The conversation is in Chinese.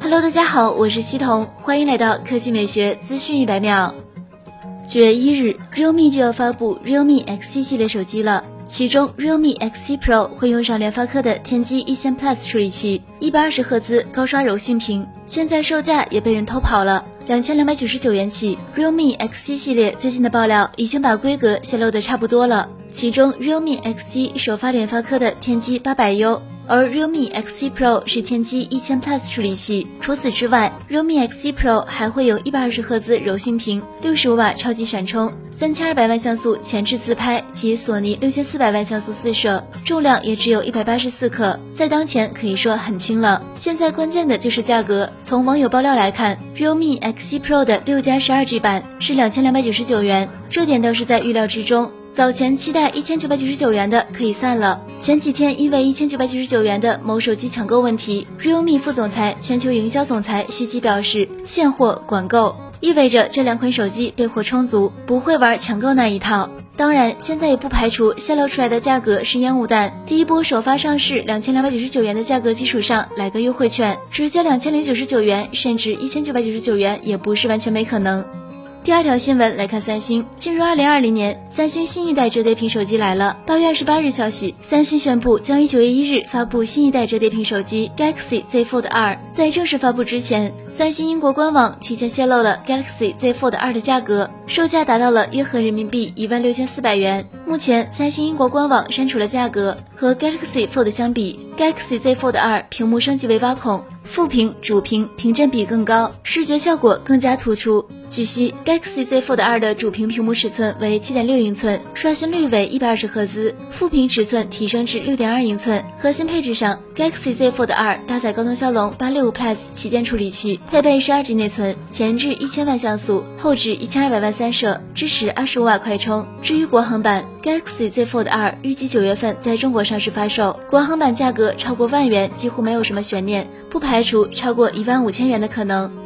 Hello，大家好，我是西彤，欢迎来到科技美学资讯一百秒。九月一日，realme 就要发布 realme X7 系列手机了，其中 realme X7 Pro 会用上联发科的天玑一千 Plus 处理器，一百二十赫兹高刷柔性屏，现在售价也被人偷跑了，两千两百九十九元起。realme X7 系列最近的爆料已经把规格泄露的差不多了，其中 realme X7 首发联发科的天玑八百 U。而 realme X7 Pro 是天玑一千 Plus 处理器。除此之外，realme X7 Pro 还会有一百二十赫兹柔性屏、六十五瓦超级闪充、三千二百万像素前置自拍及索尼六千四百万像素四摄，重量也只有一百八十四克，在当前可以说很轻了。现在关键的就是价格。从网友爆料来看，realme X7 Pro 的六加十二 G 版是两千两百九十九元，这点倒是在预料之中。早前期待一千九百九十九元的可以散了。前几天因为一千九百九十九元的某手机抢购问题，realme 副总裁、全球营销总裁徐吉表示现货管够，意味着这两款手机备货充足，不会玩抢购那一套。当然，现在也不排除泄露出来的价格是烟雾弹。第一波首发上市两千两百九十九元的价格基础上来个优惠券，直接两千零九十九元，甚至一千九百九十九元也不是完全没可能。第二条新闻来看，三星进入二零二零年，三星新一代折叠屏手机来了。八月二十八日消息，三星宣布将于九月一日发布新一代折叠屏手机 Galaxy Z Fold 二。在正式发布之前，三星英国官网提前泄露了 Galaxy Z Fold 二的价格，售价达到了约合人民币一万六千四百元。目前，三星英国官网删除了价格。和 Galaxy Fold 相比，Galaxy Z Fold 二屏幕升级为挖孔，副屏、主屏屏占比更高，视觉效果更加突出。据悉，Galaxy Z Fold 二的主屏屏幕尺寸为七点六英寸，刷新率为一百二十赫兹，副屏尺寸提升至六点二英寸。核心配置上，Galaxy Z Fold 二搭载高通骁龙八六五 Plus 旗舰处理器，配备十二 G 内存，前置一千万像素，后置一千二百万三摄，支持二十五瓦快充。至于国行版 Galaxy Z Fold 二，预计九月份在中国上市发售，国行版价格超过万元几乎没有什么悬念，不排除超过一万五千元的可能。